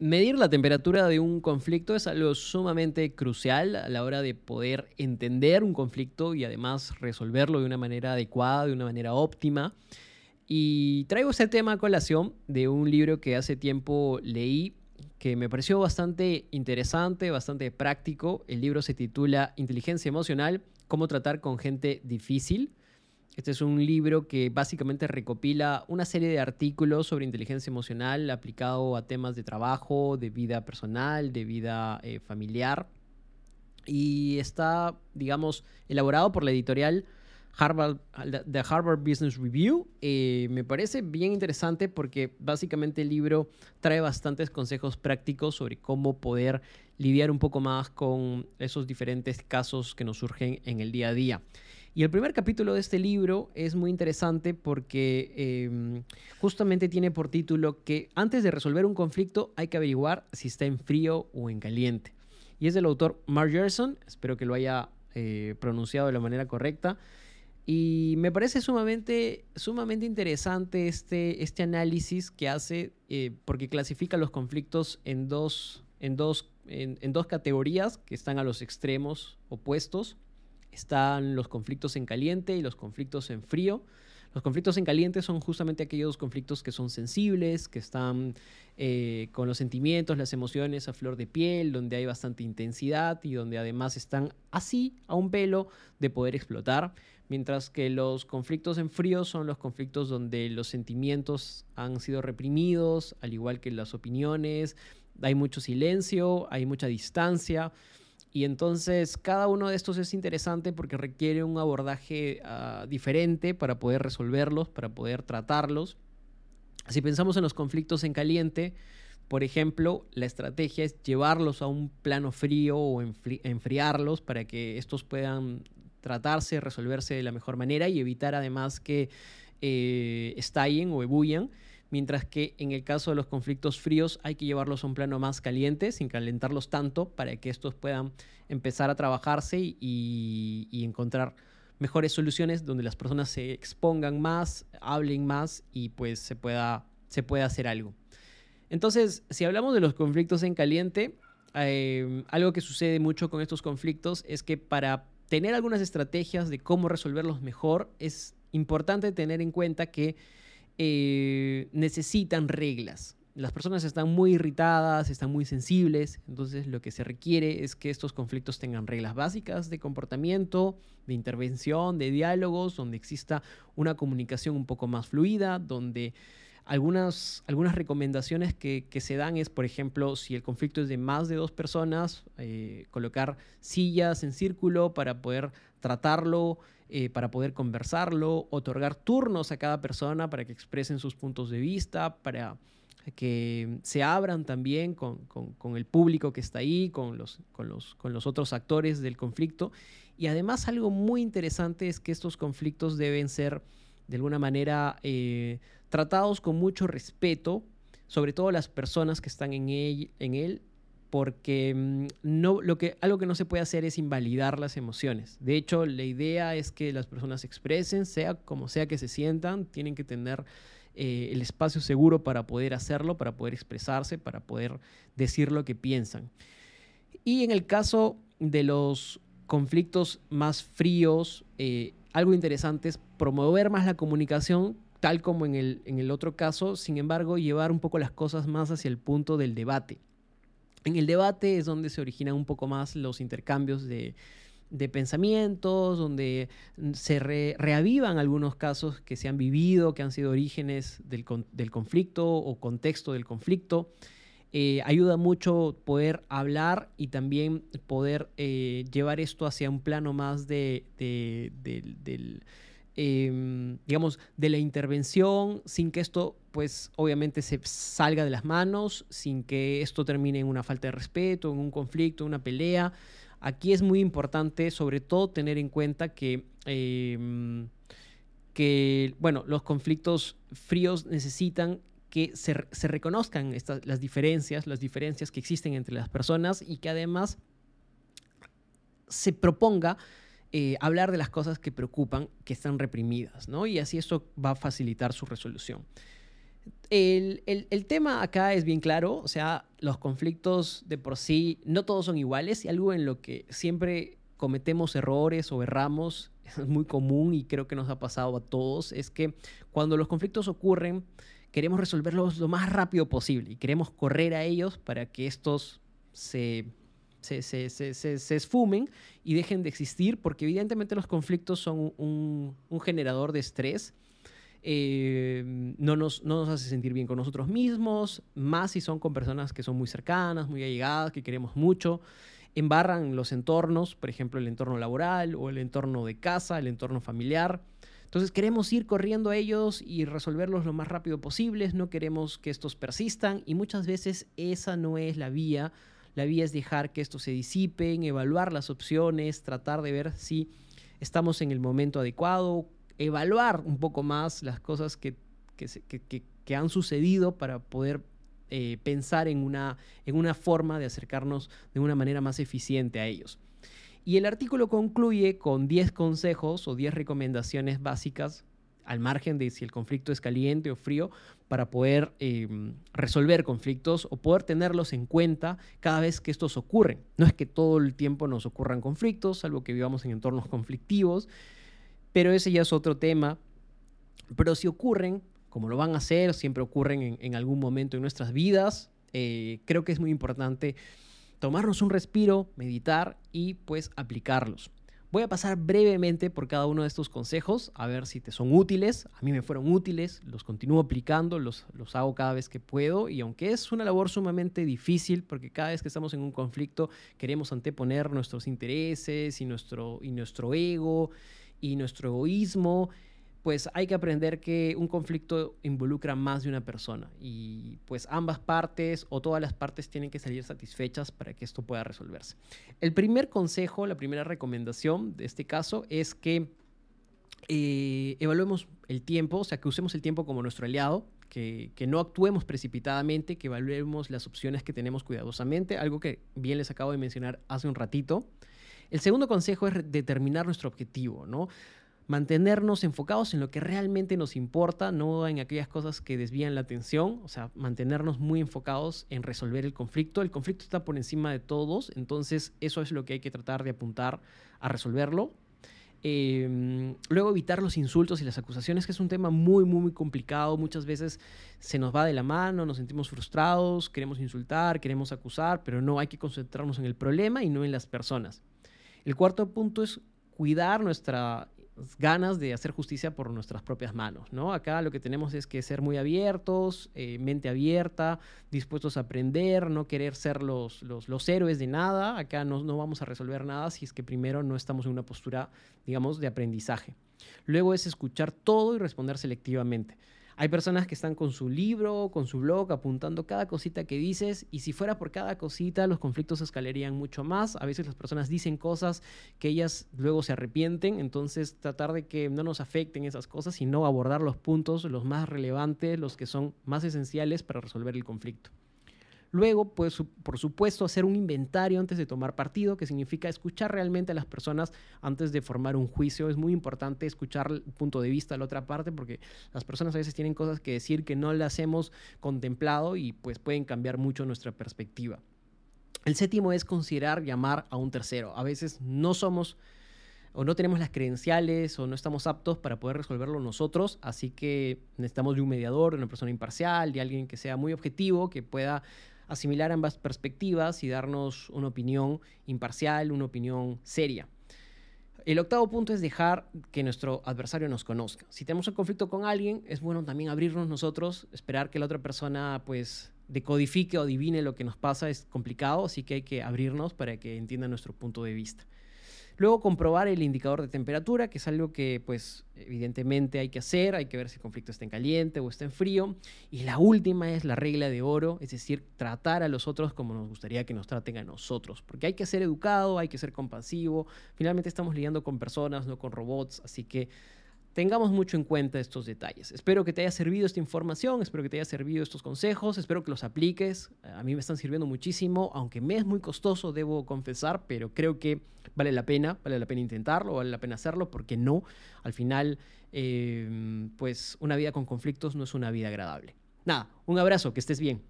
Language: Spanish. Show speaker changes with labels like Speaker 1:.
Speaker 1: Medir la temperatura de un conflicto es algo sumamente crucial a la hora de poder entender un conflicto y además resolverlo de una manera adecuada, de una manera óptima. Y traigo este tema a colación de un libro que hace tiempo leí que me pareció bastante interesante, bastante práctico. El libro se titula Inteligencia Emocional, cómo tratar con gente difícil. Este es un libro que básicamente recopila una serie de artículos sobre inteligencia emocional aplicado a temas de trabajo, de vida personal, de vida eh, familiar. Y está, digamos, elaborado por la editorial Harvard, The Harvard Business Review. Eh, me parece bien interesante porque básicamente el libro trae bastantes consejos prácticos sobre cómo poder lidiar un poco más con esos diferentes casos que nos surgen en el día a día. Y el primer capítulo de este libro es muy interesante porque em, justamente tiene por título que antes de resolver un conflicto hay que averiguar si está en frío o en caliente. Y es del autor Mark Gerson, espero que lo haya eh, pronunciado de la manera correcta. Y me parece sumamente, sumamente interesante este, este análisis que hace eh, porque clasifica los conflictos en dos, en, dos, en dos categorías que están a los extremos opuestos están los conflictos en caliente y los conflictos en frío. Los conflictos en caliente son justamente aquellos conflictos que son sensibles, que están eh, con los sentimientos, las emociones a flor de piel, donde hay bastante intensidad y donde además están así a un pelo de poder explotar. Mientras que los conflictos en frío son los conflictos donde los sentimientos han sido reprimidos, al igual que las opiniones, hay mucho silencio, hay mucha distancia. Y entonces cada uno de estos es interesante porque requiere un abordaje ah, diferente para poder resolverlos, para poder tratarlos. Si pensamos en los conflictos en caliente, por ejemplo, la estrategia es llevarlos a un plano frío o enfriarlos para que estos puedan tratarse, resolverse de la mejor manera y evitar además que eh, estallen o ebullan mientras que en el caso de los conflictos fríos hay que llevarlos a un plano más caliente, sin calentarlos tanto, para que estos puedan empezar a trabajarse y, encontrar mejores soluciones donde las personas se expongan más, hablen más y pues se pueda, se pueda hacer algo. Entonces, si hablamos de los conflictos en caliente, eh, algo que sucede mucho con estos conflictos es que para tener algunas estrategias de cómo resolverlos mejor, es importante tener en cuenta que eh, necesitan reglas. Las personas están muy irritadas, están muy sensibles, entonces lo que se requiere es que estos conflictos tengan reglas básicas de comportamiento, de intervención, de diálogos, donde exista una comunicación un poco más fluida, donde algunas, algunas recomendaciones que, se dan es, por ejemplo, si el conflicto es de más de dos personas, eh, colocar sillas en círculo para poder tratarlo eh, para poder conversarlo, otorgar turnos a cada persona para que expresen sus puntos de vista, para que se abran también con, el público que está ahí, con los, con, los, con los otros actores del conflicto. Y además algo muy interesante es que estos conflictos deben ser de alguna manera eh, tratados con mucho respeto, sobre todo las personas que están en en él porque mm, no, lo que, algo que no se puede hacer es invalidar las emociones. De hecho, la idea es que las personas expresen, sea como sea que se sientan, tienen que tener eh, el espacio seguro para poder hacerlo, para poder expresarse, para poder decir lo que piensan. Y en el caso de los conflictos más fríos, eh, algo interesante es promover más la comunicación, tal como en el, en el otro caso, sin embargo, llevar un poco las cosas más hacia el punto del debate. En el debate es donde se originan un poco más los intercambios de, pensamientos, donde se reavivan algunos casos que se han vivido, que han sido orígenes del, conflicto o contexto del conflicto. Eh, ayuda mucho poder hablar y también poder eh, llevar esto hacia un plano más de, Em, digamos, de la intervención, sin que esto, pues, obviamente se salga de las manos, sin que esto termine en una falta de respeto, en un conflicto, en una pelea. Aquí es muy importante, sobre todo, tener en cuenta que, em, que bueno, los conflictos fríos necesitan que se, reconozcan estas, las diferencias, las diferencias que existen entre las personas y que además se proponga eh, hablar de las cosas que preocupan, que están reprimidas, ¿no? Y así esto va a facilitar su resolución. El, tema acá es bien claro, o sea, los conflictos de por sí, no todos son iguales y algo en lo que siempre cometemos errores o erramos, es muy común y creo que nos ha pasado a todos, es que cuando los conflictos ocurren, queremos resolverlos lo más rápido posible y queremos correr a ellos para que estos se, se, esfumen y dejen de existir, porque evidentemente los conflictos son un, generador de estrés. Eh, no, nos, no nos hace sentir bien con nosotros mismos, más si son con personas que son muy cercanas, muy allegadas, que queremos mucho. Embarran los entornos, por ejemplo, el entorno laboral o el entorno de casa, el entorno familiar. Entonces queremos ir corriendo a ellos y resolverlos lo más rápido posible, no queremos que estos persistan y muchas veces esa no es la vía. La vía es dejar que estos se disipen, evaluar las opciones, tratar de ver si estamos en el momento adecuado, evaluar un poco más las cosas que, que, han sucedido para poder eh, pensar en una, en una forma de acercarnos de una manera más eficiente a ellos. Y el artículo concluye con 10 consejos o 10 recomendaciones básicas al margen de si el conflicto es caliente o frío, para poder em, resolver conflictos o poder tenerlos en cuenta cada vez que estos ocurren. No es que todo el tiempo nos ocurran conflictos, salvo que vivamos en entornos conflictivos, pero ese ya es otro tema. Pero si ocurren, como lo van a hacer, siempre ocurren en, algún momento en nuestras vidas, eh, creo que es muy importante tomarnos un respiro, meditar y pues aplicarlos. Voy a pasar brevemente por cada uno de estos consejos, a ver si te son útiles. A mí me fueron útiles, los continúo aplicando, los, los hago cada vez que puedo y aunque es una labor sumamente difícil, porque cada vez que estamos en un conflicto queremos anteponer nuestros intereses y nuestro, y nuestro ego y nuestro egoísmo pues hay que aprender que un conflicto involucra más de una persona y pues ambas partes o todas las partes tienen que salir satisfechas para que esto pueda resolverse. El primer consejo, la primera recomendación de este caso es que eh, evaluemos el tiempo, o sea, que usemos el tiempo como nuestro aliado, que, que, no actuemos precipitadamente, que evaluemos las opciones que tenemos cuidadosamente, algo que bien les acabo de mencionar hace un ratito. El segundo consejo es determinar nuestro objetivo, ¿no? Mantenernos enfocados en lo que realmente nos importa, no en aquellas cosas que desvían la atención, o sea, mantenernos muy enfocados en resolver el conflicto. El conflicto está por encima de todos, entonces eso es lo que hay que tratar de apuntar a resolverlo. Em, luego evitar los insultos y las acusaciones, que es un tema muy, muy, muy complicado. Muchas veces se nos va de la mano, nos sentimos frustrados, queremos insultar, queremos acusar, pero no hay que concentrarnos en el problema y no en las personas. El cuarto punto es cuidar nuestra ganas de hacer justicia por nuestras propias manos, ¿no? Acá lo que tenemos es que ser muy abiertos, eh, mente abierta, dispuestos a aprender, no querer ser los, los, héroes de nada. Acá no, no vamos a resolver nada si es que primero no estamos en una postura, digamos, de aprendizaje. Luego es escuchar todo y responder selectivamente. Hay personas que están con su libro, con su blog, apuntando cada cosita que dices y si fuera por cada cosita los conflictos escalarían mucho más. A veces las personas dicen cosas que ellas luego se arrepienten, entonces tratar de que no nos afecten esas cosas, sino abordar los puntos, los más relevantes, los que son más esenciales para resolver el conflicto. Luego, pues, por supuesto, hacer un inventario antes de tomar partido, que significa escuchar realmente a las personas antes de formar un juicio. Es muy importante escuchar el punto de vista de la otra parte porque las personas a veces tienen cosas que decir que no las hemos contemplado y pues pueden cambiar mucho nuestra perspectiva. El séptimo es considerar llamar a un tercero. A veces no somos o no tenemos las credenciales o no estamos aptos para poder resolverlo nosotros, así que necesitamos de un mediador, de una persona imparcial, de alguien que sea muy objetivo, que pueda asimilar ambas perspectivas y darnos una opinión imparcial, una opinión seria. El octavo punto es dejar que nuestro adversario nos conozca. Si tenemos un conflicto con alguien, es bueno también abrirnos nosotros, esperar que la otra persona pues decodifique o adivine lo que nos pasa es complicado, así que hay que abrirnos para que entienda nuestro punto de vista. Luego comprobar el indicador de temperatura, que es algo que pues evidentemente hay que hacer, hay que ver si el conflicto está en caliente o está en frío. Y la última es la regla de oro, es decir, tratar a los otros como nos gustaría que nos traten a nosotros, porque hay que ser educado, hay que ser compasivo. Finalmente estamos lidiando con personas, no con robots, así que tengamos mucho en cuenta estos detalles. Espero que te haya servido esta información, espero que te haya servido estos consejos, espero que los apliques. A mí me están sirviendo muchísimo, aunque me es muy costoso, debo confesar, pero creo que vale la pena, vale la pena intentarlo, vale la pena hacerlo, porque no, al final, eh, pues una vida con conflictos no es una vida agradable. Nada, un abrazo, que estés bien.